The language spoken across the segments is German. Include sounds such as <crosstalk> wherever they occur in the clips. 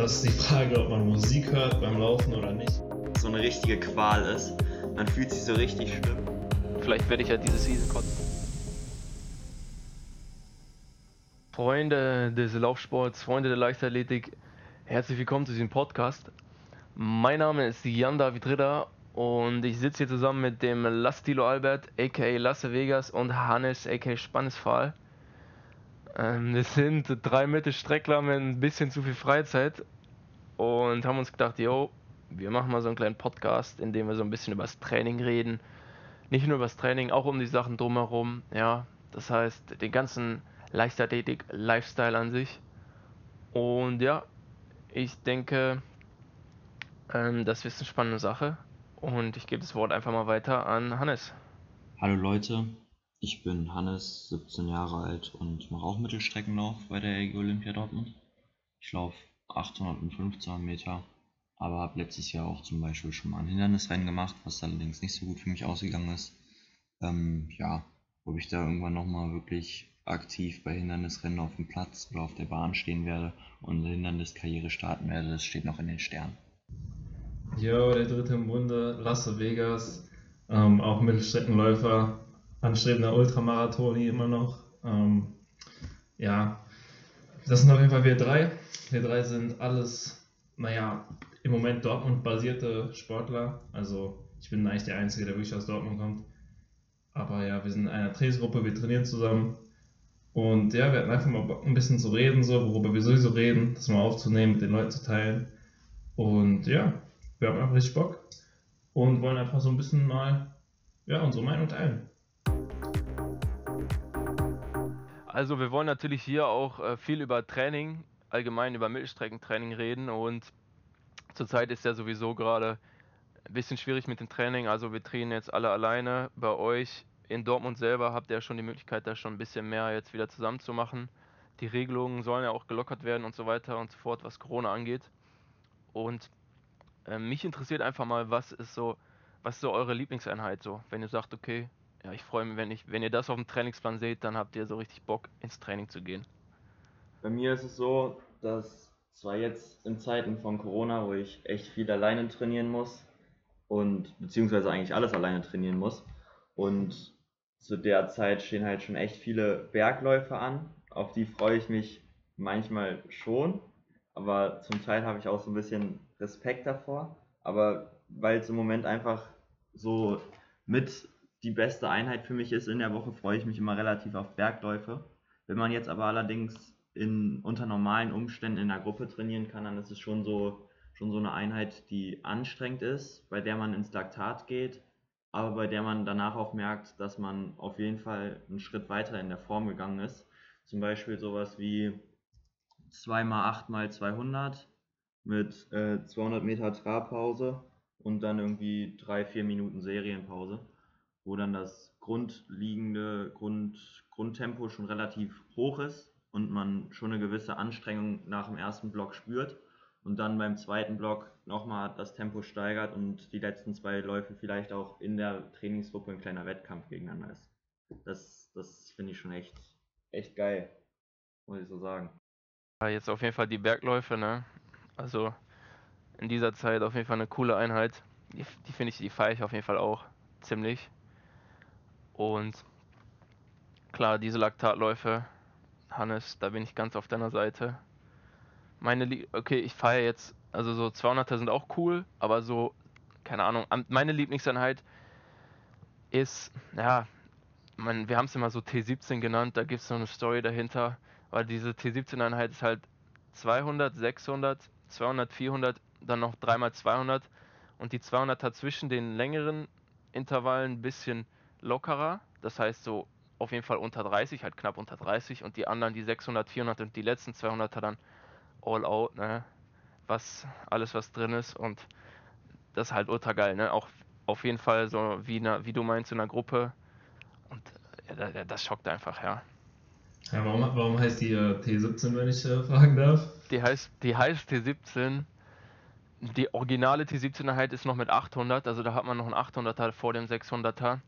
Das ist die Frage, ob man Musik hört beim Laufen oder nicht. So eine richtige Qual ist. Man fühlt sich so richtig schlimm. Vielleicht werde ich ja diese Season kotzen. Freunde des Laufsports, Freunde der Leichtathletik, herzlich willkommen zu diesem Podcast. Mein Name ist Jan David Ritter und ich sitze hier zusammen mit dem Lastilo Albert, aka Lasse Vegas und Hannes, aka Spannesfahl. Ähm, wir sind drei Mittelstreckler mit ein bisschen zu viel Freizeit und haben uns gedacht, yo, wir machen mal so einen kleinen Podcast, in dem wir so ein bisschen über das Training reden. Nicht nur über das Training, auch um die Sachen drumherum. Ja, das heißt, den ganzen Leichtathletik, Lifestyle an sich. Und ja, ich denke, ähm, das ist eine spannende Sache. Und ich gebe das Wort einfach mal weiter an Hannes. Hallo Leute, ich bin Hannes, 17 Jahre alt und mache auch Mittelstreckenlauf bei der EG Olympia Dortmund. Ich laufe 800 und 1500 Meter, aber habe letztes Jahr auch zum Beispiel schon mal ein Hindernisrennen gemacht, was allerdings nicht so gut für mich ausgegangen ist. Ähm, ja, ob ich da irgendwann nochmal wirklich aktiv bei Hindernisrennen auf dem Platz oder auf der Bahn stehen werde und eine Hinderniskarriere starten werde, das steht noch in den Sternen. Jo, der dritte im Bunde, Lasse Vegas, ähm, auch Mittelstreckenläufer, anstrebender Ultramarathon immer noch. Ähm, ja, das sind auf jeden Fall wir drei. Wir drei sind alles, naja, im Moment Dortmund-basierte Sportler. Also ich bin eigentlich der Einzige, der wirklich aus Dortmund kommt. Aber ja, wir sind in einer Trainingsgruppe, wir trainieren zusammen. Und ja, wir hatten einfach mal Bock, ein bisschen zu reden, so, worüber wir sowieso reden, das mal aufzunehmen, mit den Leuten zu teilen. Und ja, wir haben einfach richtig Bock und wollen einfach so ein bisschen mal ja, unsere Meinung teilen. Also wir wollen natürlich hier auch äh, viel über Training, allgemein über Mittelstreckentraining reden und zurzeit ist ja sowieso gerade ein bisschen schwierig mit dem Training. Also wir trainieren jetzt alle alleine. Bei euch in Dortmund selber habt ihr ja schon die Möglichkeit, da schon ein bisschen mehr jetzt wieder zusammen zu machen. Die Regelungen sollen ja auch gelockert werden und so weiter und so fort, was Corona angeht. Und äh, mich interessiert einfach mal, was ist so, was ist so eure Lieblingseinheit so, wenn ihr sagt, okay, ja, ich freue mich, wenn, ich, wenn ihr das auf dem Trainingsplan seht, dann habt ihr so richtig Bock, ins Training zu gehen. Bei mir ist es so, dass zwar jetzt in Zeiten von Corona, wo ich echt viel alleine trainieren muss und beziehungsweise eigentlich alles alleine trainieren muss und zu der Zeit stehen halt schon echt viele Bergläufe an, auf die freue ich mich manchmal schon, aber zum Teil habe ich auch so ein bisschen Respekt davor, aber weil es im Moment einfach so mit die beste Einheit für mich ist in der Woche, freue ich mich immer relativ auf Bergläufe. Wenn man jetzt aber allerdings in, unter normalen Umständen in der Gruppe trainieren kann, dann ist es schon so, schon so eine Einheit, die anstrengend ist, bei der man ins Laktat geht, aber bei der man danach auch merkt, dass man auf jeden Fall einen Schritt weiter in der Form gegangen ist. Zum Beispiel sowas wie 2x8x200 mit äh, 200 Meter Trabpause und dann irgendwie 3-4 Minuten Serienpause wo dann das grundliegende Grund, Grundtempo schon relativ hoch ist und man schon eine gewisse Anstrengung nach dem ersten Block spürt und dann beim zweiten Block nochmal das Tempo steigert und die letzten zwei Läufe vielleicht auch in der Trainingsgruppe ein kleiner Wettkampf gegeneinander ist. Das, das finde ich schon echt, echt geil, muss ich so sagen. Ja, jetzt auf jeden Fall die Bergläufe, ne? Also in dieser Zeit auf jeden Fall eine coole Einheit. Die, die finde ich, die feiere ich auf jeden Fall auch ziemlich. Und klar, diese Laktatläufe, Hannes, da bin ich ganz auf deiner Seite. Meine, Lie okay, ich feiere jetzt, also so 200er sind auch cool, aber so, keine Ahnung, meine Lieblingseinheit ist, ja, man, wir haben es immer so T17 genannt, da gibt es so eine Story dahinter, weil diese T17-Einheit ist halt 200, 600, 200, 400, dann noch dreimal 200 und die 200 hat zwischen den längeren Intervallen ein bisschen lockerer, das heißt so auf jeden Fall unter 30, halt knapp unter 30 und die anderen, die 600, 400 und die letzten 200er dann all out, ne? Was, alles was drin ist und das ist halt ultra geil, ne? Auch auf jeden Fall so wie, eine, wie du meinst in einer Gruppe und ja, das schockt einfach, ja. Ja, warum, warum heißt die äh, T17, wenn ich äh, <laughs> fragen darf? Die heißt, die heißt T17. Die originale T17-Einheit ist noch mit 800, also da hat man noch einen 800er vor dem 600er.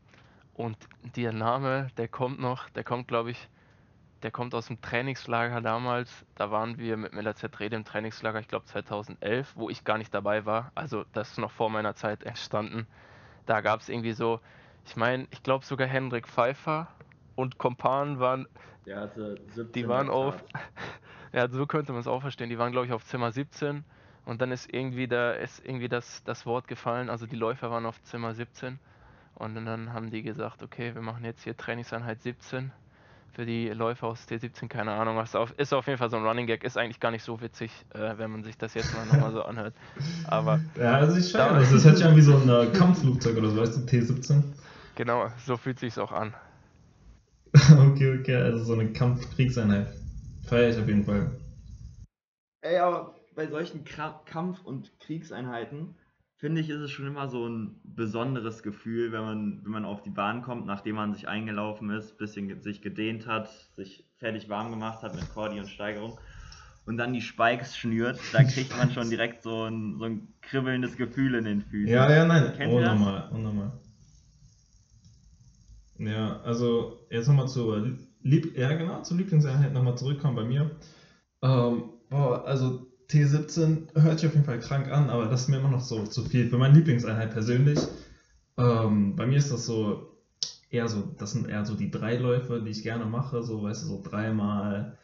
Und der Name, der kommt noch, der kommt, glaube ich, der kommt aus dem Trainingslager damals. Da waren wir mit Miller Rede im Trainingslager, ich glaube 2011, wo ich gar nicht dabei war. Also das ist noch vor meiner Zeit entstanden. Da gab es irgendwie so, ich meine, ich glaube sogar Hendrik Pfeiffer und Kompan waren, 17 die waren auf, <laughs> ja, so könnte man es auch verstehen. Die waren, glaube ich, auf Zimmer 17 und dann ist irgendwie da ist irgendwie das, das Wort gefallen. Also die Läufer waren auf Zimmer 17 und dann haben die gesagt, okay, wir machen jetzt hier Trainingseinheit 17 für die Läufer aus T17, keine Ahnung was. Auf, ist auf jeden Fall so ein Running Gag, ist eigentlich gar nicht so witzig, äh, wenn man sich das jetzt mal nochmal so anhört. Aber <laughs> Ja, also ich feiere das. Das hört sich an wie so ein äh, Kampfflugzeug oder so, weißt du, T-17. genau, so fühlt sich's auch an. <laughs> okay, okay, also so eine Kampfkriegseinheit. Feiere ich auf jeden Fall. Ey, aber bei solchen Kra Kampf- und Kriegseinheiten finde ich, ist es schon immer so ein besonderes Gefühl, wenn man, wenn man auf die Bahn kommt, nachdem man sich eingelaufen ist, bisschen sich gedehnt hat, sich fertig warm gemacht hat mit Cordi und Steigerung und dann die Spikes schnürt, da kriegt man schon direkt so ein, so ein kribbelndes Gefühl in den Füßen. Ja, ja, nein. Kennt ihr das? unnormal, unnormal. Ja, also jetzt nochmal zur Lieb ja, genau, zur Lieblingseinheit nochmal zurückkommen bei mir. Ähm, boah, also T17 hört sich auf jeden Fall krank an, aber das ist mir immer noch so zu viel für meine Lieblingseinheit persönlich. Ähm, bei mir ist das so eher so, das sind eher so die drei Läufe, die ich gerne mache, so, weißt du, so dreimal,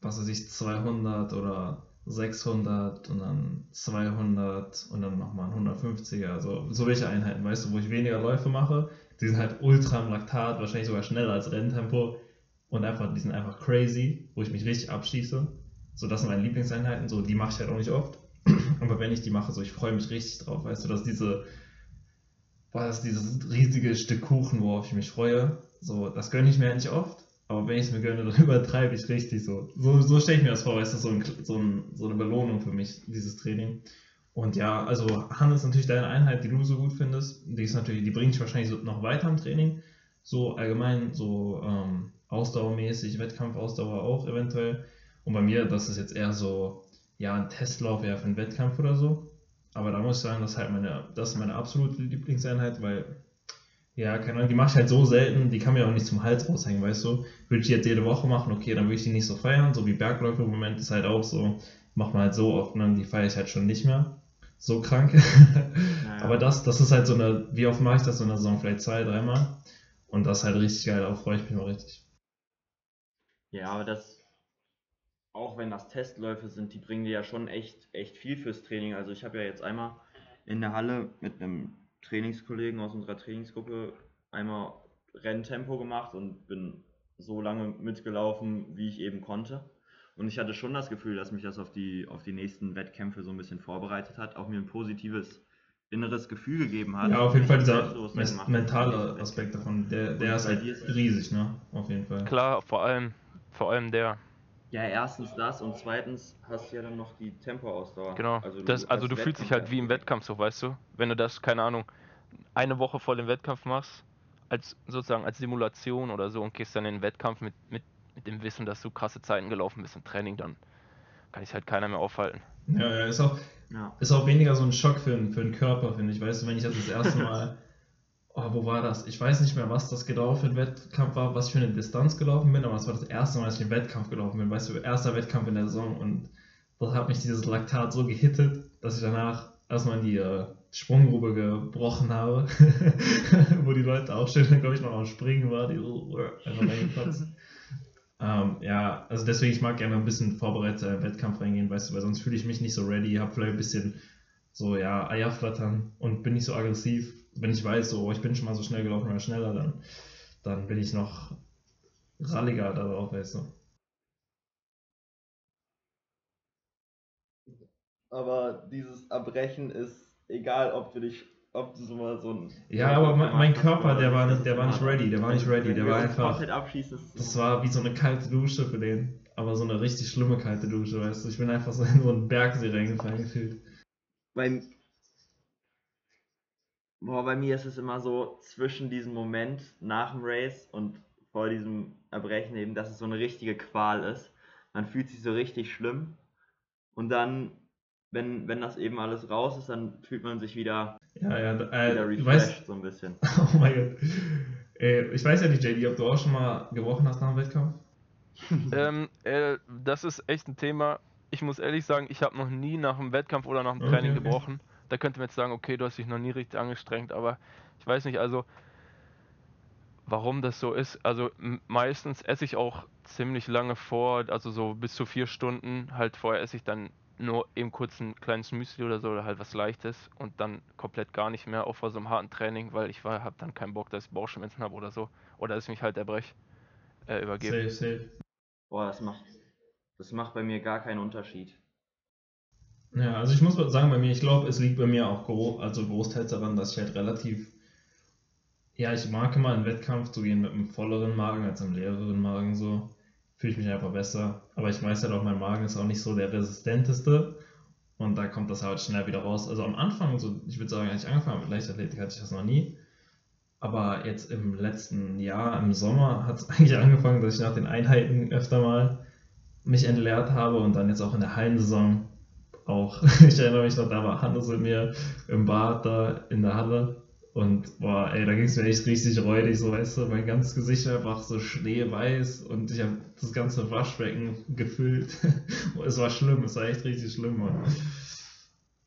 was weiß ich, 200 oder 600 und dann 200 und dann nochmal ein 150er, also so welche Einheiten, weißt du, wo ich weniger Läufe mache, die sind halt ultra im Laktat, wahrscheinlich sogar schneller als Renntempo und einfach, die sind einfach crazy, wo ich mich richtig abschieße. So, das sind meine Lieblingseinheiten, so, die mache ich halt auch nicht oft. <clears throat> Aber wenn ich die mache, so, ich freue mich richtig drauf, weißt du, dass diese, boah, das ist dieses riesige Stück Kuchen, worauf ich mich freue. So, das gönne ich mir halt nicht oft, aber wenn ich es mir gönne, <laughs> dann übertreibe ich richtig so. So, so stelle ich mir das vor, weißt du, so, ein, so, ein, so eine Belohnung für mich, dieses Training. Und ja, also Han ist natürlich deine Einheit, die du so gut findest. Die ist natürlich, die bringt dich wahrscheinlich so noch weiter im Training. So allgemein, so ähm, ausdauermäßig, Wettkampfausdauer auch eventuell. Und bei mir, das ist jetzt eher so, ja, ein Testlauf eher für einen Wettkampf oder so. Aber da muss ich sagen, das ist halt meine, das ist meine absolute Lieblingseinheit, weil, ja, keine Ahnung, die mache ich halt so selten, die kann mir auch nicht zum Hals raushängen, weißt du. Würde ich jetzt jede Woche machen, okay, dann würde ich die nicht so feiern, so wie Bergläufe im Moment ist halt auch so, macht man halt so oft, ne, die feiere ich halt schon nicht mehr. So krank. <laughs> Naja. Aber das, das ist halt so eine, wie oft mache ich das so in der Saison? Vielleicht zwei, dreimal. Und das ist halt richtig geil, darauf freue ich mich mal richtig. Ja, aber das, auch wenn das Testläufe sind, die bringen dir ja schon echt, echt viel fürs Training. Also ich habe ja jetzt einmal in der Halle mit einem Trainingskollegen aus unserer Trainingsgruppe einmal Renntempo gemacht und bin so lange mitgelaufen, wie ich eben konnte. Und ich hatte schon das Gefühl, dass mich das auf die, auf die nächsten Wettkämpfe so ein bisschen vorbereitet hat, auch mir ein positives inneres Gefühl gegeben hat. Ja, auf jeden Fall dieser mentale Aspekt davon, der, der ist halt riesig, ne? Auf jeden Fall. Klar, vor allem, vor allem der. Ja, erstens das und zweitens hast du ja dann noch die Tempoausdauer. Genau. Also das, also du fühlst dich halt wie im Wettkampf. So, weißt du? Wenn du das, keine Ahnung, eine Woche vor dem Wettkampf machst, als sozusagen als Simulation oder so und gehst dann in den Wettkampf mit, mit, mit dem Wissen, dass du krasse Zeiten gelaufen bist im Training, dann kann sich halt keiner mehr aufhalten. Ja, ja, ist auch, Ja. ist auch weniger so ein Schock für, den- für den Körper, finde ich. Weißt du, wenn ich das das erste <laughs> Mal, oh, wo war das? Ich weiß nicht mehr, was das genau für ein Wettkampf war, was ich für eine Distanz gelaufen bin, aber es war das erste Mal, dass ich einen Wettkampf gelaufen bin. Weißt du, erster Wettkampf in der Saison und das hat mich dieses Laktat so gehittet, dass ich danach erstmal in die äh, Sprunggrube gebrochen habe, <laughs> wo die Leute auch stehen, glaube ich, noch am Springen war, die so äh, einfach reingeplatzt. <laughs> Ähm, ja, also deswegen, ich mag gerne ein bisschen vorbereitet in den Wettkampf reingehen, weißt du, weil sonst fühle ich mich nicht so ready, habe vielleicht ein bisschen so, ja, Eier flattern und bin nicht so aggressiv. Wenn ich weiß, so, oh, ich bin schon mal so schnell gelaufen oder schneller, dann, dann bin ich noch ralliger darauf, weißt du. Aber dieses Erbrechen ist egal, ob du dich, ob du so mal so ein. Ja, aber mein, mein Körper, der war nicht, der war nicht ready, der war nicht ready, der war einfach, das war wie so eine kalte Dusche für den, aber so eine richtig schlimme kalte Dusche, weißt du. Ich bin einfach so in so einen Bergsee reingefallen gefühlt. bei, boah, bei mir ist es immer so zwischen diesem Moment nach dem Race und vor diesem Erbrechen eben, dass es so eine richtige Qual ist. Man fühlt sich so richtig schlimm und dann, wenn, wenn das eben alles raus ist, dann fühlt man sich wieder, Ja, ja, wieder äh, du refreshed weißt, so ein bisschen. <laughs> oh mein Gott. Äh, ich weiß ja nicht, JD, ob du auch schon mal gebrochen hast nach dem Wettkampf. <laughs> ähm, äh, das ist echt ein Thema. Ich muss ehrlich sagen, ich habe noch nie nach einem Wettkampf oder nach einem Training Okay, okay. gebrochen. Da könnte man jetzt sagen, okay, du hast dich noch nie richtig angestrengt, aber ich weiß nicht, also warum das so ist. Also meistens esse ich auch ziemlich lange vor, also so bis zu vier Stunden. Halt vorher esse ich dann nur eben kurz ein kleines Müsli oder so oder halt was Leichtes und dann komplett gar nicht mehr, auch vor so einem harten Training, weil ich war, habe dann keinen Bock, dass ich Bauchschmerzen habe oder so. Oder dass ich mich halt erbrech, äh, übergebe. Safe, safe. Boah, das macht, das macht bei mir gar keinen Unterschied. Ja, also ich muss sagen, bei mir, ich glaube, es liegt bei mir auch gro also großteils daran, dass ich halt relativ, ja, ich mag immer in Wettkampf zu gehen mit einem volleren Magen als einem leereren Magen, so. Fühle ich mich einfach besser. Aber ich weiß halt auch, mein Magen ist auch nicht so der resistenteste. Und da kommt das halt schnell wieder raus. Also am Anfang, so, ich würde sagen, als ich angefangen mit Leichtathletik, hatte ich das noch nie. Aber jetzt im letzten Jahr, im Sommer, hat es <laughs> eigentlich angefangen, dass ich nach den Einheiten öfter mal mich entleert habe und dann jetzt auch in der Hallensaison auch. <laughs> Ich erinnere mich noch, da war Hannes mit mir im Bad da in der Halle und boah, ey, da ging es mir echt richtig räudig, so weißt du, mein ganzes Gesicht einfach so schneeweiß und ich habe das ganze Waschbecken gefüllt. <laughs> Es war schlimm, es war echt richtig schlimm, Mann.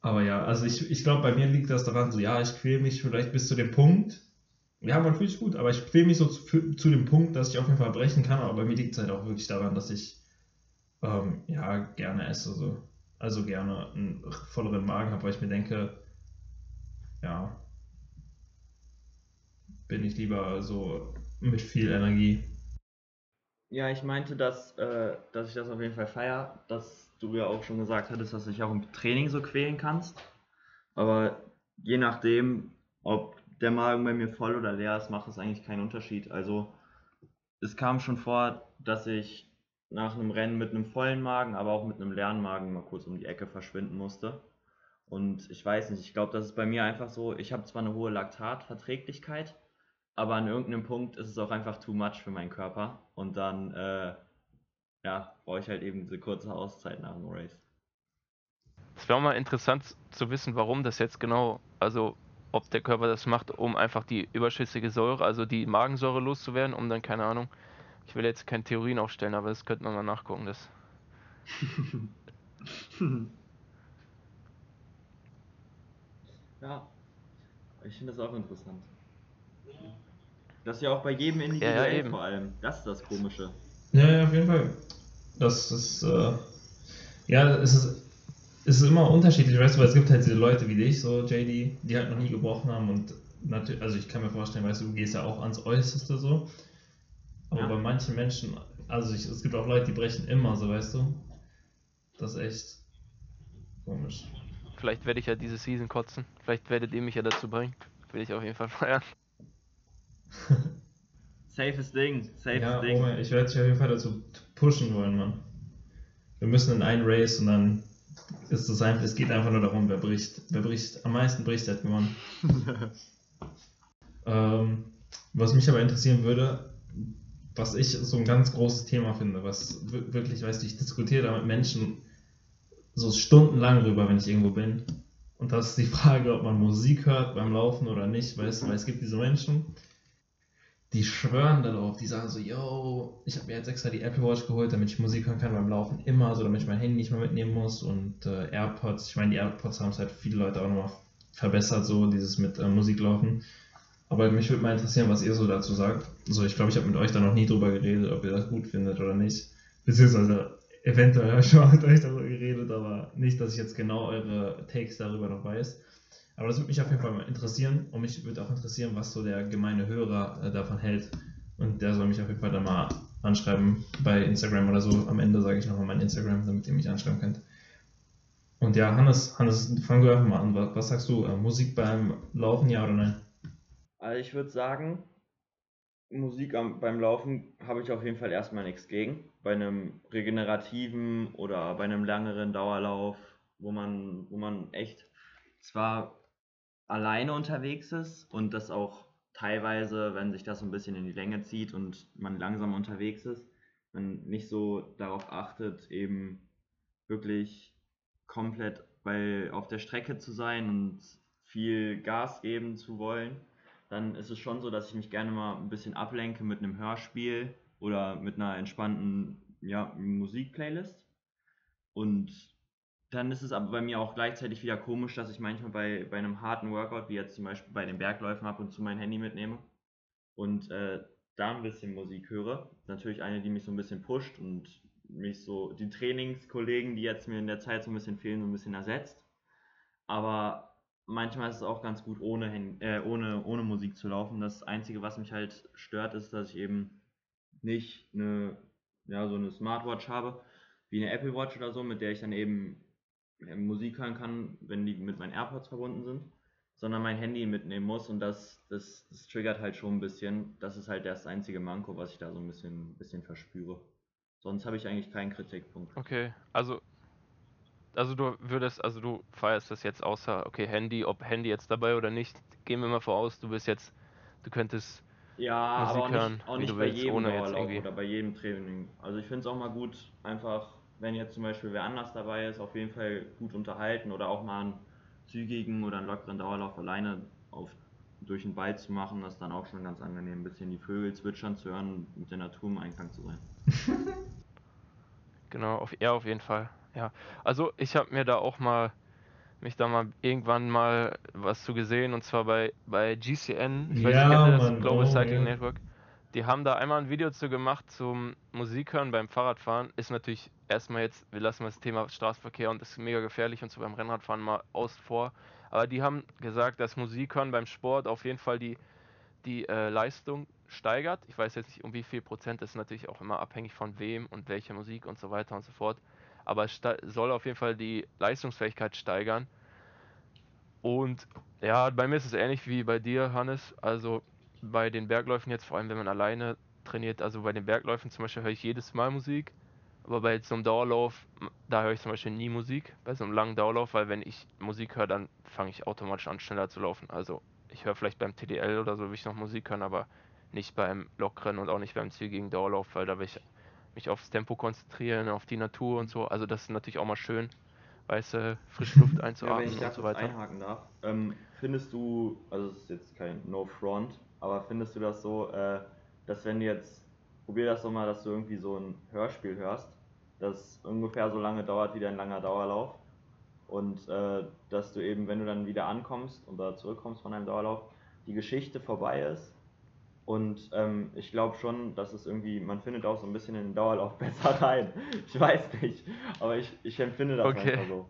Aber ja, also ich, ich glaube, bei mir liegt das daran, so ja, ich quäle mich vielleicht bis zu dem Punkt. Ja, man fühlt sich gut, aber ich quäle mich so zu, zu dem Punkt, dass ich auf jeden Fall brechen kann, aber bei mir liegt es halt auch wirklich daran, dass ich ähm, ja gerne esse, so. Also gerne einen volleren Magen habe, weil ich mir denke, ja, bin ich lieber so mit viel Energie. Ja, ich meinte, dass, äh, dass ich das auf jeden Fall feier, dass du ja auch schon gesagt hattest, dass du dich auch im Training so quälen kannst. Aber je nachdem, ob der Magen bei mir voll oder leer ist, macht es eigentlich keinen Unterschied. Also es kam schon vor, dass ich nach einem Rennen mit einem vollen Magen, aber auch mit einem leeren Magen mal kurz um die Ecke verschwinden musste. Und ich weiß nicht, ich glaube, das ist bei mir einfach so, ich habe zwar eine hohe Laktatverträglichkeit, aber an irgendeinem Punkt ist es auch einfach too much für meinen Körper. Und dann, äh, ja, brauche ich halt eben diese kurze Auszeit nach dem Race. Es wäre auch mal interessant zu wissen, warum das jetzt genau, also ob der Körper das macht, um einfach die überschüssige Säure, also die Magensäure loszuwerden, um dann, keine Ahnung, ich will jetzt keine Theorien aufstellen, aber das könnte man mal nachgucken. Das. <laughs> Ja, ich finde das auch interessant. Das ist ja auch bei jedem Ja, individuell ja, eben. vor allem. Das ist das Komische. Ja, ja, auf jeden Fall. Das ist, äh, ja, es ist, es ist immer unterschiedlich, weißt du, weil es gibt halt diese Leute wie dich, so JD, die halt noch nie gebrochen haben und natürlich, also ich kann mir vorstellen, weißt du, du gehst ja auch ans Äußerste so, aber Ja. bei manchen Menschen, also ich, es gibt auch Leute, die brechen immer so, weißt du, das ist echt komisch. Vielleicht werde ich ja diese Season kotzen. Vielleicht werdet ihr mich ja dazu bringen. Will ich auf jeden Fall feiern. <laughs> Safes Ding, safes Ja, Ding. Roman, ich werde dich auf jeden Fall dazu pushen wollen, Mann. Wir müssen in einen Race und dann ist es einfach, es geht einfach nur darum, wer bricht, wer bricht, am meisten bricht, der hat gewonnen. <laughs> Ähm, was mich aber interessieren würde, was ich so ein ganz großes Thema finde, was wir- wirklich, weißt du, ich diskutiere da mit Menschen so stundenlang drüber, wenn ich irgendwo bin. Und das ist die Frage, ob man Musik hört beim Laufen oder nicht, weißt du, weil es gibt diese Menschen, die schwören darauf, die sagen so, yo, ich habe mir jetzt extra die Apple Watch geholt, damit ich Musik hören kann beim Laufen, immer, so damit ich mein Handy nicht mehr mitnehmen muss und äh, AirPods, ich meine, die AirPods haben es halt viele Leute auch nochmal verbessert, so dieses mit äh, Musik laufen. Aber mich würde mal interessieren, was ihr so dazu sagt. So, ich glaube, ich habe mit euch da noch nie drüber geredet, ob ihr das gut findet oder nicht. Beziehungsweise, eventuell <laughs> habe ich schon mit euch darüber geredet, aber nicht, dass ich jetzt genau eure Takes darüber noch weiß. Aber das würde mich auf jeden Fall mal interessieren und mich würde auch interessieren, was so der gemeine Hörer äh, davon hält. Und der soll mich auf jeden Fall dann mal anschreiben bei Instagram oder so. Am Ende sage ich nochmal mein Instagram, damit ihr mich anschreiben könnt. Und ja, Hannes, Hannes, fangen wir einfach mal an. Was, was sagst du? Äh, Musik beim Laufen, ja oder nein? Also ich würde sagen, Musik am, beim Laufen habe ich auf jeden Fall erstmal nichts gegen. Bei einem regenerativen oder bei einem längeren Dauerlauf, wo man, wo man echt zwar alleine unterwegs ist und das auch teilweise, wenn sich das ein bisschen in die Länge zieht und man langsam unterwegs ist, man nicht so darauf achtet, eben wirklich komplett bei, auf der Strecke zu sein und viel Gas geben zu wollen, dann ist es schon so, dass ich mich gerne mal ein bisschen ablenke mit einem Hörspiel oder mit einer entspannten ja, Musikplaylist. Und dann ist es aber bei mir auch gleichzeitig wieder komisch, dass ich manchmal bei, bei einem harten Workout, wie jetzt zum Beispiel bei den Bergläufen, ab und zu mein Handy mitnehme und äh, da ein bisschen Musik höre. Natürlich eine, die mich so ein bisschen pusht und mich so die Trainingskollegen, die jetzt mir in der Zeit so ein bisschen fehlen, so ein bisschen ersetzt. Aber manchmal ist es auch ganz gut, ohne, äh, ohne, ohne Musik zu laufen. Das Einzige, was mich halt stört, ist, dass ich eben nicht eine, ja, so eine Smartwatch habe, wie eine Apple Watch oder so, mit der ich dann eben Musik hören kann, wenn die mit meinen AirPods verbunden sind, sondern mein Handy mitnehmen muss und das, das, das triggert halt schon ein bisschen. Das ist halt das einzige Manko, was ich da so ein bisschen, bisschen verspüre. Sonst habe ich eigentlich keinen Kritikpunkt. Okay, also also du würdest, also du feierst das jetzt außer, okay, Handy, ob Handy jetzt dabei oder nicht, gehen wir mal voraus, du bist jetzt, du könntest ja, Musik aber auch hören, nicht, auch nicht bei willst, jedem Dauerlauf oder bei jedem Training. Also ich finde es auch mal gut, einfach, wenn jetzt zum Beispiel wer anders dabei ist, auf jeden Fall gut unterhalten oder auch mal einen zügigen oder einen lockeren Dauerlauf alleine auf, durch den Wald zu machen, das ist dann auch schon ganz angenehm, ein bisschen die Vögel zwitschern zu hören, mit der Natur im Einklang zu sein. <laughs> <laughs> genau, auf, ja, auf jeden Fall. Ja, also ich habe mir da auch mal mich da mal irgendwann mal was zu gesehen und zwar bei, bei GCN, ich weiß ja, nicht, kennt ihr das Mann, Global oh, Cycling ja. Network. Die haben da einmal ein Video zu gemacht zum Musikhören beim Fahrradfahren. Ist natürlich erstmal jetzt, wir lassen mal das Thema Straßenverkehr und ist mega gefährlich und so beim Rennradfahren mal aus vor. Aber die haben gesagt, dass Musikhören beim Sport auf jeden Fall die, die äh, Leistung steigert. Ich weiß jetzt nicht, um wie viel Prozent, das ist natürlich auch immer abhängig von wem und welche Musik und so weiter und so fort aber es soll auf jeden Fall die Leistungsfähigkeit steigern. Und ja, bei mir ist es ähnlich wie bei dir, Hannes. Also bei den Bergläufen jetzt, vor allem wenn man alleine trainiert, also bei den Bergläufen zum Beispiel höre ich jedes Mal Musik. Aber bei so einem Dauerlauf, da höre ich zum Beispiel nie Musik, bei so einem langen Dauerlauf, weil wenn ich Musik höre, dann fange ich automatisch an, schneller zu laufen. Also ich höre vielleicht beim TDL oder so, will ich noch Musik hören, aber nicht beim Lockrennen und auch nicht beim zügigen Dauerlauf, weil da will ich mich aufs Tempo konzentrieren, auf die Natur und so. Also das ist natürlich auch mal schön, weiße frische Luft einzuatmen ja, wenn ich und so weiter. einhaken darf, ähm, findest du, also es ist jetzt kein No Front, aber findest du das so, äh, dass wenn du jetzt, probier das doch mal, dass du irgendwie so ein Hörspiel hörst, das ungefähr so lange dauert wie dein langer Dauerlauf und äh, dass du eben, wenn du dann wieder ankommst oder zurückkommst von deinem Dauerlauf, die Geschichte vorbei ist und ähm, ich glaube schon, dass es irgendwie, man findet auch so ein bisschen in den Dauerlauf <laughs> besser rein. Ich weiß nicht, aber ich, ich empfinde das okay. einfach so.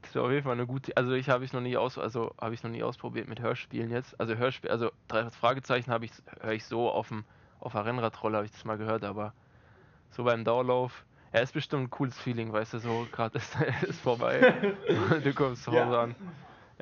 Das ist auf jeden Fall eine gute, also ich habe ich noch nie aus, also habe ich noch nie ausprobiert mit Hörspielen jetzt. Also Hörspiel, also drei Fragezeichen habe ich, höre ich so auf dem, auf der Rennradrolle habe ich das mal gehört, aber so beim Dauerlauf, ja, ist bestimmt ein cooles Feeling, weißt du, so gerade <laughs> ist, ist vorbei, <laughs> du kommst zu Hause ja. an.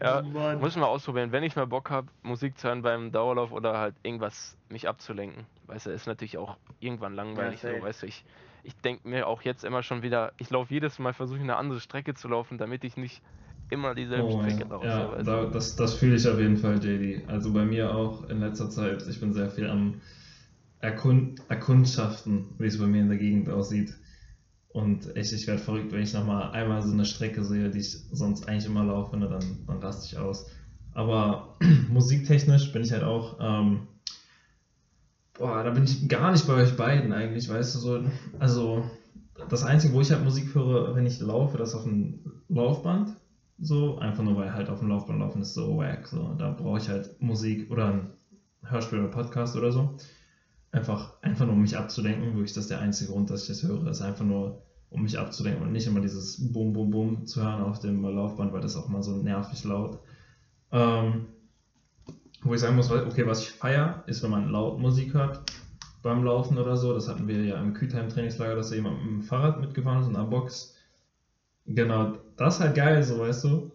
Ja, oh muss ich mal ausprobieren. Wenn ich mal Bock habe, Musik zu hören beim Dauerlauf oder halt irgendwas mich abzulenken. Weißt du, ist natürlich auch irgendwann langweilig. Ja, so, weißt du, ich, ich denke mir auch jetzt immer schon wieder, ich laufe jedes Mal, versuche eine andere Strecke zu laufen, damit ich nicht immer dieselbe oh, Strecke laufe. Ja, weißt da, das, das fühle ich auf jeden Fall, JD. Also bei mir auch in letzter Zeit, ich bin sehr viel am Erkund Erkundschaften, wie es bei mir in der Gegend aussieht. Und echt, ich werde verrückt, wenn ich nochmal einmal so eine Strecke sehe, die ich sonst eigentlich immer laufe, ne, dann, dann raste ich aus. Aber <clears throat> musiktechnisch bin ich halt auch, ähm, boah, da bin ich gar nicht bei euch beiden eigentlich, weißt du, so, also das Einzige, wo ich halt Musik höre, wenn ich laufe, das auf dem Laufband, so, einfach nur weil halt auf dem Laufband laufen ist so wack, so, da brauche ich halt Musik oder ein Hörspiel oder Podcast oder so. Einfach, einfach nur um mich abzulenken, wirklich, das ist der einzige Grund, dass ich das höre, ist einfach nur, um mich abzulenken und nicht immer dieses Bum, Bum, Bum zu hören auf dem Laufband, weil das auch mal so nervig laut. Ähm, wo ich sagen muss, okay, was ich feiere, ist, wenn man laut Musik hört beim Laufen oder so. Das hatten wir ja im Kütheim-Trainingslager, dass da jemand mit dem Fahrrad mitgefahren ist in einer Box. Genau, das ist halt geil, so weißt du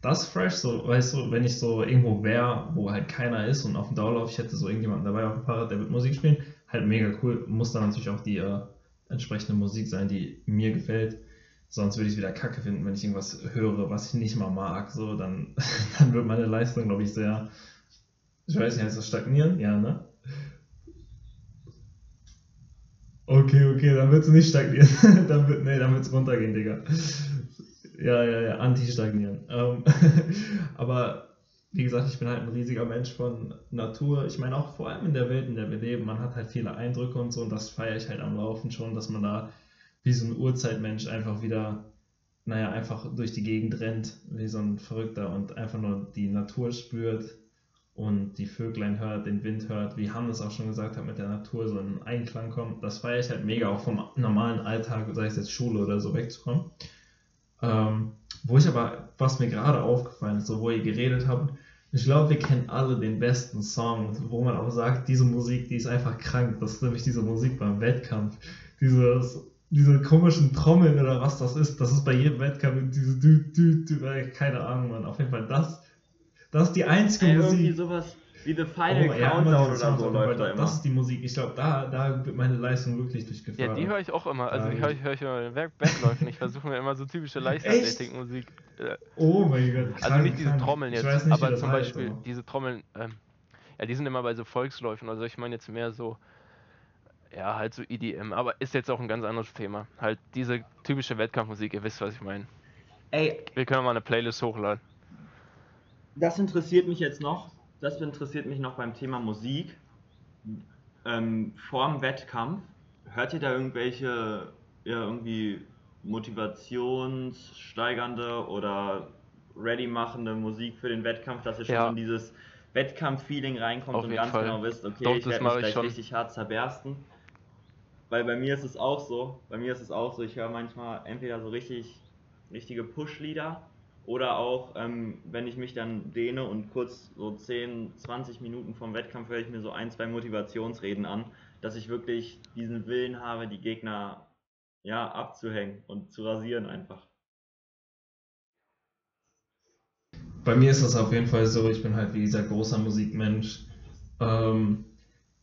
das fresh, so, weißt du, wenn ich so irgendwo wäre, wo halt keiner ist und auf dem Dauerlauf, ich hätte so irgendjemanden dabei auf dem Fahrrad, der wird Musik spielen, halt mega cool. Muss dann natürlich auch die äh, entsprechende Musik sein, die mir gefällt. Sonst würde ich es wieder kacke finden, wenn ich irgendwas höre, was ich nicht mal mag. So, dann, <laughs> dann wird meine Leistung, glaube ich, sehr. Ich weiß nicht, heißt das stagnieren? Ja, ne? Okay, okay, dann wird es nicht stagnieren. <laughs> dann wird, nee, dann wird es runtergehen, Digga. Ja, ja, ja, anti-stagnieren. Ähm, <laughs> aber wie gesagt, ich bin halt ein riesiger Mensch von Natur. Ich meine auch vor allem in der Welt, in der wir leben, man hat halt viele Eindrücke und so und das feiere ich halt am Laufen schon, dass man da wie so ein Urzeitmensch einfach wieder, naja, einfach durch die Gegend rennt, wie so ein Verrückter und einfach nur die Natur spürt und die Vöglein hört, den Wind hört, wie Hannes auch schon gesagt hat, mit der Natur so in Einklang kommt. Das feiere ich halt mega, auch vom normalen Alltag, sei es jetzt Schule oder so, wegzukommen. Ähm, wo ich aber, was mir gerade aufgefallen ist, so wo ihr geredet habt, ich glaube, wir kennen alle den besten Song, wo man auch sagt, diese Musik, die ist einfach krank. Das ist nämlich diese Musik beim Wettkampf. Dieses, diese komischen Trommeln oder was das ist, das ist bei jedem Wettkampf diese dü, dü, dü, keine Ahnung, man. Auf jeden Fall das, das ist die einzige Ey, Musik. irgendwie sowas wie The Final Oh, ja, Countdown oder so läuft da das, immer. das ist die Musik. Ich glaube, da, da wird meine Leistung wirklich Ja, durchgefördert. die höre ich auch immer. Also die höre ich, hör ich immer in den Berg Bergläufen. Ich versuche mir immer so typische <laughs> Leichtathletikmusik. Äh, Oh mein Gott. also krank, nicht diese. Trommeln jetzt, nicht, aber zum heißt, Beispiel aber- diese Trommeln, ähm, ja, die sind immer bei so Volksläufen. Also ich meine jetzt mehr so, ja, halt so EDM, aber ist jetzt auch ein ganz anderes Thema. Halt diese typische Wettkampfmusik, ihr wisst, was ich meine. Ey, Wir können mal eine Playlist hochladen. das interessiert mich jetzt noch. Das interessiert mich noch beim Thema Musik. Ähm, vorm Wettkampf, hört ihr da irgendwelche ja, irgendwie motivationssteigernde oder ready-machende Musik für den Wettkampf, dass ihr schon Ja. in dieses Wettkampf-Feeling reinkommt Auf und ganz Fall. genau wisst, okay, Doch, ich werde mich ich gleich schon. richtig hart zerbersten. Weil bei mir ist es auch so, bei mir ist es auch so, ich höre manchmal entweder so richtig, richtige Push-Lieder oder auch, ähm, wenn ich mich dann dehne und kurz so 10, 20 Minuten vom Wettkampf höre ich mir so ein, zwei Motivationsreden an, dass ich wirklich diesen Willen habe, die Gegner ja abzuhängen und zu rasieren einfach. Bei mir ist das auf jeden Fall so, ich bin halt wie dieser großer Musikmensch. Ähm,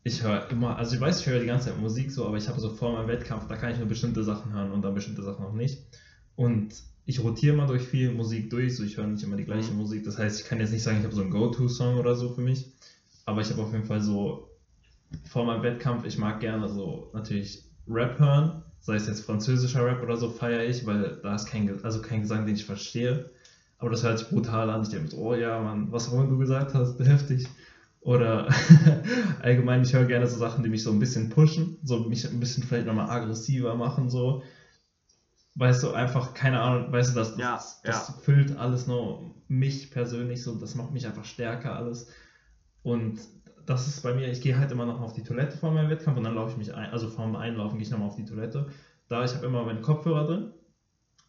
ich höre immer, also ich weiß, ich höre die ganze Zeit Musik so, aber ich habe so vor meinem Wettkampf, da kann ich nur bestimmte Sachen hören und dann bestimmte Sachen auch nicht. Und ich rotiere mal durch viel Musik durch, so ich höre nicht immer die gleiche Mhm. Musik. Das heißt, ich kann jetzt nicht sagen, ich habe so einen Go-To-Song oder so für mich, aber ich habe auf jeden Fall so vor meinem Wettkampf, ich mag gerne so natürlich Rap hören, sei es jetzt französischer Rap oder so, feiere ich, weil da ist kein, also kein Gesang, den ich verstehe. Aber das hört sich brutal an. Ich denke so, oh ja, Mann, was auch immer du gesagt hast, <laughs> heftig. Oder <laughs> allgemein, ich höre gerne so Sachen, die mich so ein bisschen pushen, so mich ein bisschen vielleicht nochmal aggressiver machen, so. Weißt du, einfach, keine Ahnung, weißt du, das, das, Ja, das, ja. füllt alles nur mich persönlich so, das macht mich einfach stärker alles. Und das ist bei mir, ich gehe halt immer noch auf die Toilette vor meinem Wettkampf und dann laufe ich mich ein, also vor dem Einlaufen gehe ich nochmal auf die Toilette. Da ich habe immer meine Kopfhörer drin,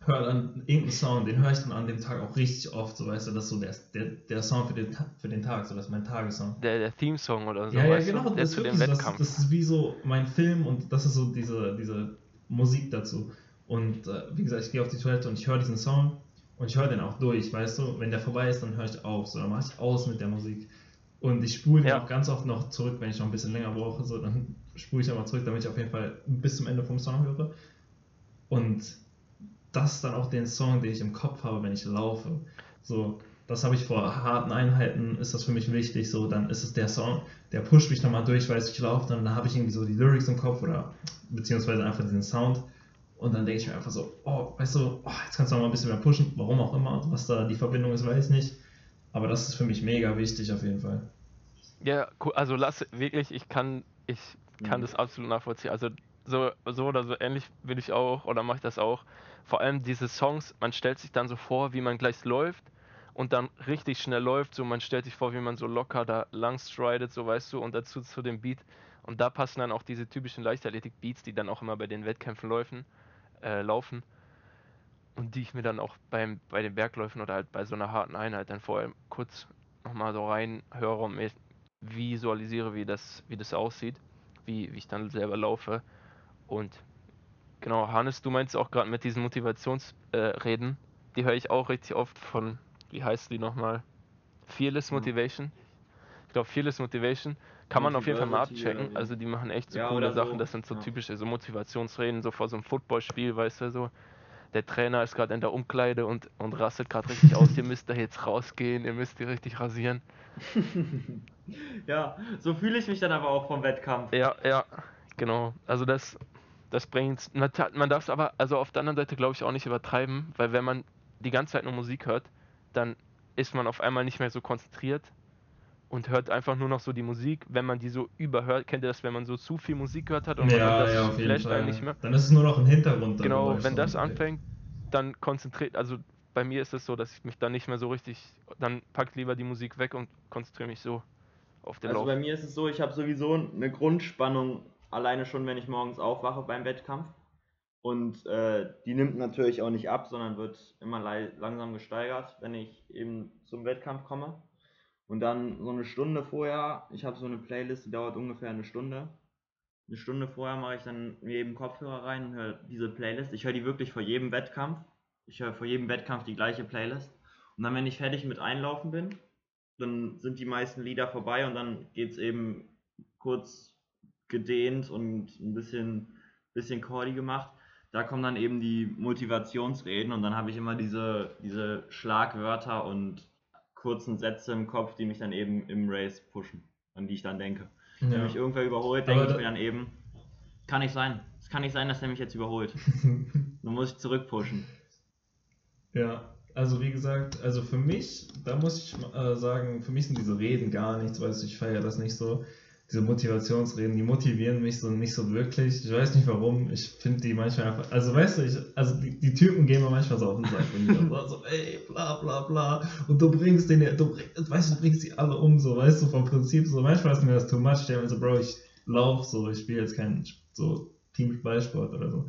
höre dann irgendeinen Sound, den höre ich dann an dem Tag auch richtig oft, so weißt du, das ist so der, der, der Song für den, für den Tag, so das ist mein Tagessong. Der, der Theme-Song oder so, Ja, ja, weißt genau, du? Der das ist zu dem wirklich so, das, Wettkampf. das ist wie so mein Film und das ist so diese, diese Musik dazu. Und äh, wie gesagt, ich gehe auf die Toilette und ich höre diesen Song und ich höre den auch durch, weißt du, wenn der vorbei ist, dann höre ich auf, so dann mache ich aus mit der Musik. Und ich spule den Ja. auch ganz oft noch zurück, wenn ich noch ein bisschen länger brauche, so dann spule ich aber zurück, damit ich auf jeden Fall bis zum Ende vom Song höre. Und das ist dann auch den Song, den ich im Kopf habe, wenn ich laufe. So, das habe ich vor harten Einheiten, ist das für mich wichtig. So, dann ist es der Song, der pusht mich nochmal durch, weil ich laufe, dann habe ich irgendwie so die Lyrics im Kopf oder beziehungsweise einfach diesen Sound. Und dann denke ich mir einfach so, oh, weißt du, oh, jetzt kannst du noch mal ein bisschen mehr pushen, warum auch immer, was da die Verbindung ist, weiß ich nicht. Aber das ist für mich mega wichtig auf jeden Fall. Ja, cool. Also lass wirklich, ich kann, ich kann Mhm. das absolut nachvollziehen. Also so, so oder so ähnlich will ich auch oder mache ich das auch. Vor allem diese Songs, man stellt sich dann so vor, wie man gleich läuft und dann richtig schnell läuft. So, man stellt sich vor, wie man so locker da lang stridet, so weißt du, und dazu zu dem Beat. Und da passen dann auch diese typischen Leichtathletik-Beats, die dann auch immer bei den Wettkämpfen laufen, äh, laufen. Und die ich mir dann auch beim, bei den Bergläufen oder halt bei so einer harten Einheit dann vorher kurz nochmal so reinhöre und mir visualisiere, wie das, wie das aussieht, wie, wie ich dann selber laufe. Und genau, Hannes, du meinst auch gerade mit diesen Motivationsreden, äh, die höre ich auch richtig oft von, wie heißt die nochmal? Fearless Mhm. Motivation. Ich glaube, Fearless Motivation kann man auf jeden Fall mal abchecken. Also die machen echt so Ja, coole oder so, Sachen. Das sind so ja. typische so Motivationsreden, so vor so einem Footballspiel, weißt du so. Der Trainer ist gerade in der Umkleide und, und rastet gerade richtig aus, ihr müsst da jetzt rausgehen, ihr müsst die richtig rasieren. <laughs> ja, so fühle ich mich dann aber auch vom Wettkampf. Ja, ja, genau. Also das, das bringt. Man, man darf es aber, also auf der anderen Seite glaube ich auch nicht übertreiben, weil wenn man die ganze Zeit nur Musik hört, dann ist man auf einmal nicht mehr so konzentriert und hört einfach nur noch so die Musik, wenn man die so überhört. Kennt ihr das, wenn man so zu viel Musik gehört hat und ja, man das ja, Fall. einen nicht mehr? Dann ist es nur noch ein Hintergrund. Genau, wenn das anfängt, dann konzentriert, also bei mir ist es so, dass ich mich dann nicht mehr so richtig, dann pack lieber die Musik weg und konzentriere mich so auf den Also Lauf. bei mir ist es so, ich habe sowieso eine Grundspannung alleine schon, wenn ich morgens aufwache beim Wettkampf. Und äh, die nimmt natürlich auch nicht ab, sondern wird immer langsam gesteigert, wenn ich eben zum Wettkampf komme. Und dann so eine Stunde vorher, ich habe so eine Playlist, die dauert ungefähr eine Stunde. Eine Stunde vorher mache ich dann mir eben Kopfhörer rein und höre diese Playlist. Ich höre die wirklich vor jedem Wettkampf. Ich höre vor jedem Wettkampf die gleiche Playlist. Und dann, wenn ich fertig mit Einlaufen bin, dann sind die meisten Lieder vorbei und dann geht es eben kurz gedehnt und ein bisschen, bisschen Cordy gemacht. Da kommen dann eben die Motivationsreden und dann habe ich immer diese, diese Schlagwörter und kurzen Sätze im Kopf, die mich dann eben im Race pushen, an die ich dann denke. Wenn Ja. mich irgendwer überholt, Aber denke ich mir dann eben, kann nicht sein. Es kann nicht sein, dass der mich jetzt überholt. <laughs> Dann muss ich zurückpushen. Ja, also wie gesagt, also für mich, da muss ich äh, sagen, für mich sind diese Reden gar nichts, weißt du, ich feiere das nicht so. Diese Motivationsreden, die motivieren mich so nicht so wirklich. Ich weiß nicht warum. Ich finde die manchmal einfach. Also weißt du, ich, also die, die Typen gehen mir manchmal so auf den Sack, dann so, so, ey, bla bla bla. Und du bringst den, du bringst, weißt du, bringst die alle um, so, weißt du, vom Prinzip so. Manchmal ist mir das too much. Mir so, Bro, ich lauf so, ich spiele jetzt keinen so Teamballsport oder so.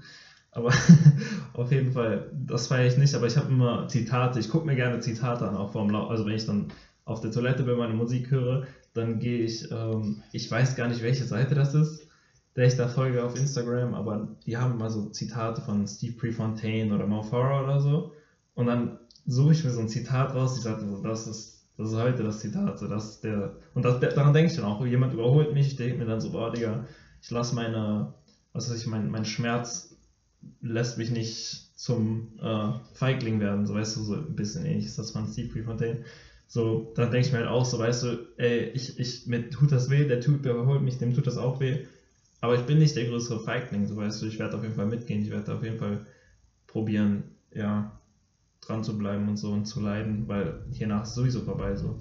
Aber <laughs> auf jeden Fall, das feiere ich nicht, aber ich habe immer Zitate. Ich gucke mir gerne Zitate an, auch vorm Lauf. Also wenn ich dann auf der Toilette bin, meine Musik höre, dann gehe ich, ähm, ich weiß gar nicht, welche Seite das ist, der ich da folge auf Instagram, aber die haben immer so Zitate von Steve Prefontaine oder Mo Farah oder so. Und dann suche ich mir so ein Zitat raus, ich sage so, das ist, das ist heute das Zitat, so, das der, und das, daran denke ich dann auch, jemand überholt mich, ich denke mir dann so, boah, Digga, ich lasse meine, was weiß ich, mein, mein Schmerz lässt mich nicht zum äh, Feigling werden, so weißt du, so ein bisschen ähnlich ist das von Steve Prefontaine. So, dann denke ich mir halt auch so, weißt du, ey, ich, ich, mir tut das weh, der Typ überholt mich, dem tut das auch weh, aber ich bin nicht der größere Feigling, so weißt du, ich werde auf jeden Fall mitgehen, ich werde auf jeden Fall probieren, ja, dran zu bleiben und so und zu leiden, weil hiernach ist sowieso vorbei so.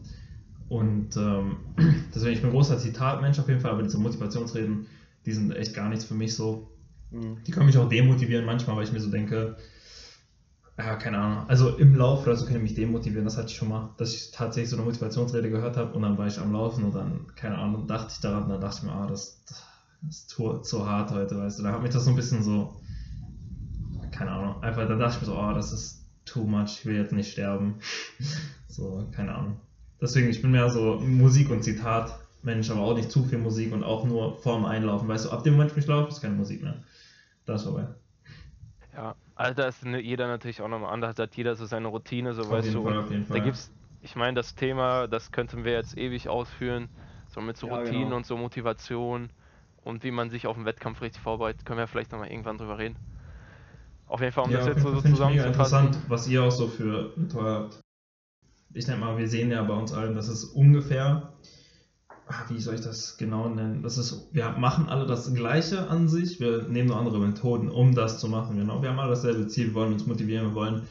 Und ähm, <clears throat> deswegen, ich bin ein großer Zitatmensch auf jeden Fall, aber diese Motivationsreden, die sind echt gar nichts für mich so. Mhm. Die können mich auch demotivieren manchmal, weil ich mir so denke, ja, keine Ahnung. Also im Lauf oder so die mich demotivieren, das hatte ich schon mal, dass ich tatsächlich so eine Motivationsrede gehört habe und dann war ich am Laufen und dann, keine Ahnung, dachte ich daran, dann dachte ich mir, ah, das, das ist zu, zu hart heute, weißt du. Da hat mich das so ein bisschen so, keine Ahnung, einfach, da dachte ich mir so, ah, das ist too much, ich will jetzt nicht sterben. <laughs> so, keine Ahnung. Deswegen, ich bin mehr so Musik und Zitat. Mensch, aber auch nicht zu viel Musik und auch nur vorm Einlaufen. Weißt du, ab dem Moment, wo ich laufe, ist keine Musik mehr. Da ist vorbei. Ja, Alter ist ne- jeder natürlich auch nochmal anders, hat jeder so seine Routine, so Auf weißt du. Fall, Da Fall. gibt's, ich meine, das Thema, das könnten wir jetzt ewig ausführen, so mit so Ja, Routinen genau. und so Motivation und wie man sich auf den Wettkampf richtig vorbereitet, können wir vielleicht nochmal irgendwann drüber reden. Auf jeden Fall, um ja, das jetzt so, so zusammenzufassen. interessant, was ihr auch so für Ritual habt. Ich denke mal, wir sehen ja bei uns allen, das ist ungefähr, wie soll ich das genau nennen? Das ist, wir machen alle das Gleiche an sich, wir nehmen nur andere Methoden, um das zu machen. Genau, wir haben alle dasselbe Ziel, wir wollen uns motivieren, wir wollen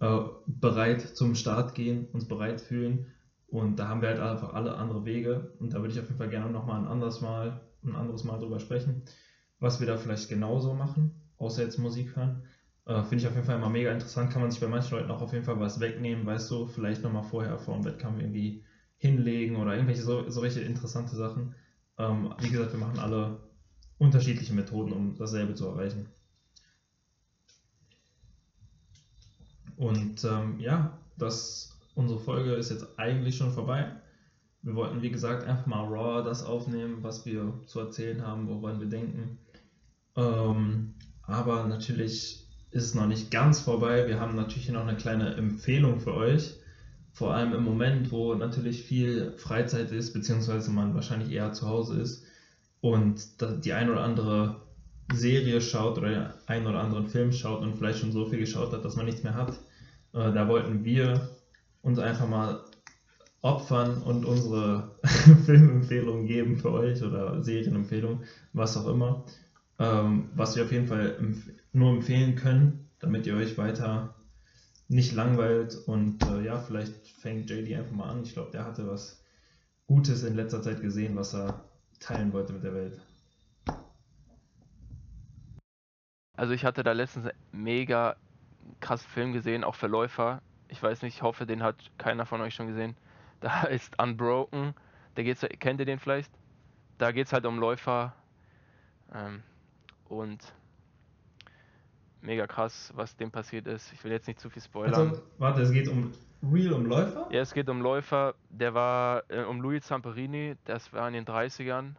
äh, bereit zum Start gehen, uns bereit fühlen. Und da haben wir halt einfach alle andere Wege. Und da würde ich auf jeden Fall gerne nochmal ein anderes Mal, ein anderes Mal drüber sprechen, was wir da vielleicht genauso machen, außer jetzt Musik hören. Äh, Finde ich auf jeden Fall immer mega interessant. Kann man sich bei manchen Leuten auch auf jeden Fall was wegnehmen, weißt du, vielleicht nochmal vorher vor dem Wettkampf irgendwie hinlegen oder irgendwelche so, solche interessante Sachen. Ähm, wie gesagt, wir machen alle unterschiedliche Methoden, um dasselbe zu erreichen. Und ähm, ja, das, unsere Folge ist jetzt eigentlich schon vorbei. Wir wollten, wie gesagt, einfach mal raw das aufnehmen, was wir zu erzählen haben, woran wir denken. Ähm, aber natürlich ist es noch nicht ganz vorbei. Wir haben natürlich noch eine kleine Empfehlung für euch. Vor allem im Moment, wo natürlich viel Freizeit ist, beziehungsweise man wahrscheinlich eher zu Hause ist und die ein oder andere Serie schaut oder den ein oder anderen Film schaut und vielleicht schon so viel geschaut hat, dass man nichts mehr hat. Äh, da wollten wir uns einfach mal opfern und unsere <laughs> Filmempfehlungen geben für euch oder Serienempfehlungen, was auch immer. Ähm, was wir auf jeden Fall nur empfehlen können, damit ihr euch weiter nicht langweilt und äh, ja, vielleicht fängt JD einfach mal an. Ich glaube, der hatte was Gutes in letzter Zeit gesehen, was er teilen wollte mit der Welt. Also ich hatte da letztens einen mega krassen Film gesehen, auch für Läufer. Ich weiß nicht, ich hoffe, den hat keiner von euch schon gesehen. <laughs> Da ist Unbroken. Da geht's, kennt ihr den vielleicht? Da geht es halt um Läufer. Ähm, und mega krass, was dem passiert ist. Ich will jetzt nicht zu viel spoilern. Also, warte, es geht um Real um Läufer? Ja, es geht um Läufer. Der war äh, um Louis Zamperini, das war in den 30ern.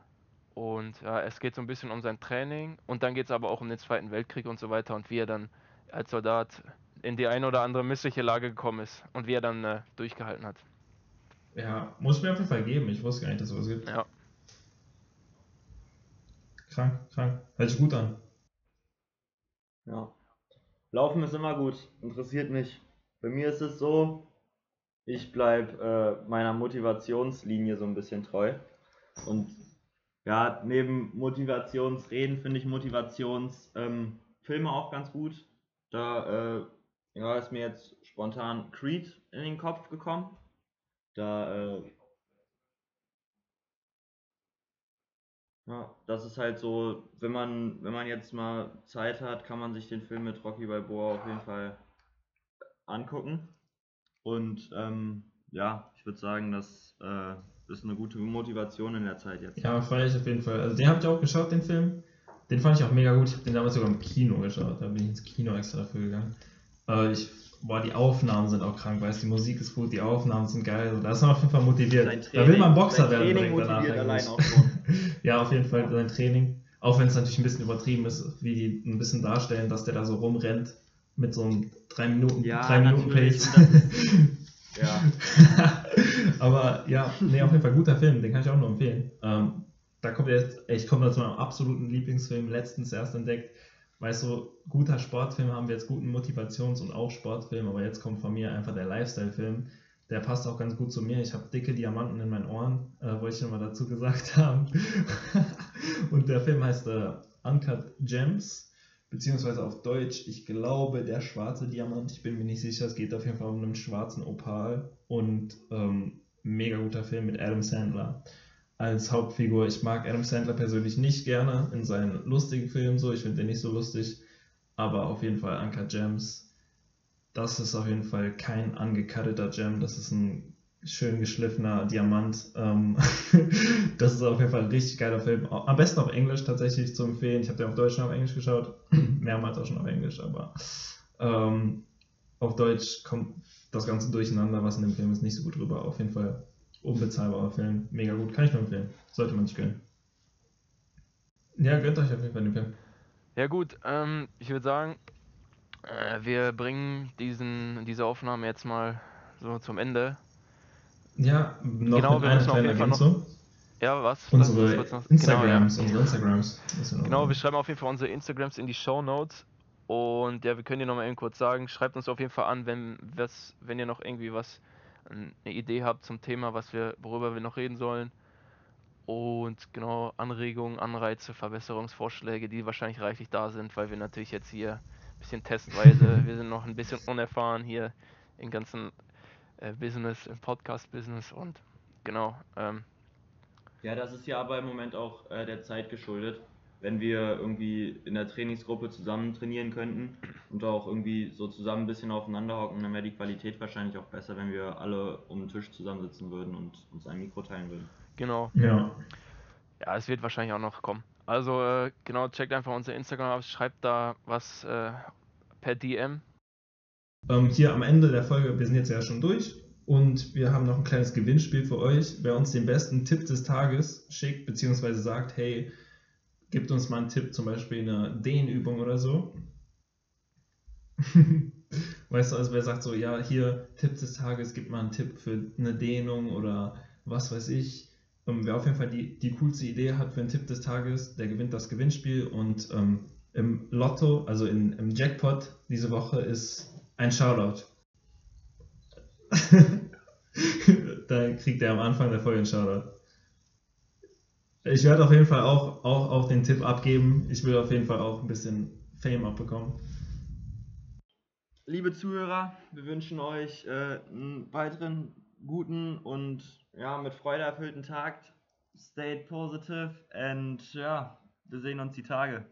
Und ja, es geht so ein bisschen um sein Training und dann geht es aber auch um den Zweiten Weltkrieg und so weiter und wie er dann als Soldat in die eine oder andere missliche Lage gekommen ist und wie er dann äh, durchgehalten hat. Ja, muss mir auf jeden Fall geben. Ich wusste gar nicht, dass es sowas gibt. Ja. Krank, krank. Hört sich gut an. Ja. Laufen ist immer gut, interessiert mich. Bei mir ist es so, ich bleibe äh, meiner Motivationslinie so ein bisschen treu. Und ja, neben Motivationsreden finde ich Motivationsfilme ähm, auch ganz gut. Da äh, ja, ist mir jetzt spontan Creed in den Kopf gekommen. Da äh, Ja, das ist halt so, wenn man, wenn man jetzt mal Zeit hat, kann man sich den Film mit Rocky Balboa auf jeden Fall angucken. Und ähm, ja, ich würde sagen, das äh, ist eine gute Motivation in der Zeit jetzt. Ja, feiere ich auf jeden Fall. Also den habe ich auch geschaut, den Film. Den fand ich auch mega gut. Ich habe den damals sogar im Kino geschaut. Da bin ich ins Kino extra dafür gegangen. Äh, ich boah, die Aufnahmen sind auch krank, weißt du, die Musik ist gut, die Aufnahmen sind geil, also da ist man auf jeden Fall motiviert. Training, da will man Boxer werden direkt danach. Allein auch schon. Ja, auf jeden Fall sein Training. Auch wenn es natürlich ein bisschen übertrieben ist, wie die ein bisschen darstellen, dass der da so rumrennt mit so einem 3 Minuten, ja, 3 Minuten Pace. <laughs> ja. <laughs> Aber ja, nee, auf jeden Fall guter Film, den kann ich auch nur empfehlen. Ähm, da kommt jetzt, ich komme zu meinem absoluten Lieblingsfilm, letztens erst entdeckt weißt du, guter Sportfilm haben wir jetzt guten Motivations- und auch Sportfilm, aber jetzt kommt von mir einfach der Lifestyle-Film. Der passt auch ganz gut zu mir. Ich habe dicke Diamanten in meinen Ohren, äh, wollte ich nochmal dazu gesagt <laughs> haben. und der Film heißt äh, Uncut Gems, beziehungsweise auf Deutsch, ich glaube, der schwarze Diamant. Ich bin mir nicht sicher, es geht auf jeden Fall um einen schwarzen Opal und ähm, mega guter Film mit Adam Sandler als Hauptfigur. Ich mag Adam Sandler persönlich nicht gerne in seinen lustigen Filmen so. Ich finde den nicht so lustig. Aber auf jeden Fall Anka Gems. Das ist auf jeden Fall kein angekatteter Gem. Das ist ein schön geschliffener Diamant. Ähm, <laughs> das ist auf jeden Fall ein richtig geiler Film. Am besten auf Englisch tatsächlich zu empfehlen. Ich habe den auf Deutsch und auf Englisch geschaut. <clears throat> Mehrmals auch schon auf Englisch, aber ähm, auf Deutsch kommt das Ganze durcheinander, was in dem Film ist, nicht so gut rüber. Auf jeden Fall unbezahlbarer Film. Mega gut. Kann ich nur empfehlen. Sollte man sich gönnen. Ja, gönnt euch auf jeden Fall den Film. Ja gut, ähm, ich würde sagen, äh, wir bringen diesen, diese Aufnahme jetzt mal so zum Ende. Ja, noch genau, wir müssen auf jeden Fall noch. Ja, was? Unsere was, was Instagrams, genau, ja. unsere Instagrams. Genau, wir schreiben auf jeden Fall unsere Instagrams in die Show Notes. Und ja, wir können dir nochmal eben kurz sagen, schreibt uns auf jeden Fall an, wenn, was, wenn ihr noch irgendwie was eine Idee habt zum Thema, was wir, worüber wir noch reden sollen. Und genau Anregungen, Anreize, Verbesserungsvorschläge, die wahrscheinlich reichlich da sind, weil wir natürlich jetzt hier bisschen testweise, <laughs> wir sind noch ein bisschen unerfahren hier im ganzen äh, Business, im Podcast-Business und genau. Ähm, ja, das ist ja aber im Moment auch äh, der Zeit geschuldet wenn wir irgendwie in der Trainingsgruppe zusammen trainieren könnten und auch irgendwie so zusammen ein bisschen aufeinander hocken, dann wäre die Qualität wahrscheinlich auch besser, wenn wir alle um den Tisch zusammensitzen würden und uns ein Mikro teilen würden. Genau. Ja. Ja, es wird wahrscheinlich auch noch kommen. Also äh, genau, checkt einfach unser Instagram ab, schreibt da was äh, per DM. Ähm, hier am Ende der Folge, wir sind jetzt ja schon durch und wir haben noch ein kleines Gewinnspiel für euch. Wer uns den besten Tipp des Tages schickt, beziehungsweise sagt, hey, gibt uns mal einen Tipp, zum Beispiel eine Dehnübung oder so. <laughs> weißt du, also wer sagt so, ja, hier Tipp des Tages, gibt mal einen Tipp für eine Dehnung oder was weiß ich. Ähm, wer auf jeden Fall die, die coolste Idee hat für einen Tipp des Tages, der gewinnt das Gewinnspiel und ähm, im Lotto, also in, im Jackpot diese Woche ist ein Shoutout. <laughs> da kriegt er am Anfang der Folge einen Shoutout. Ich werde auf jeden Fall auch, auch, auch den Tipp abgeben. Ich will auf jeden Fall auch ein bisschen Fame abbekommen. liebe Zuhörer, wir wünschen euch äh, einen weiteren guten und ja, mit Freude erfüllten Tag. Stay positive and ja, wir sehen uns die Tage.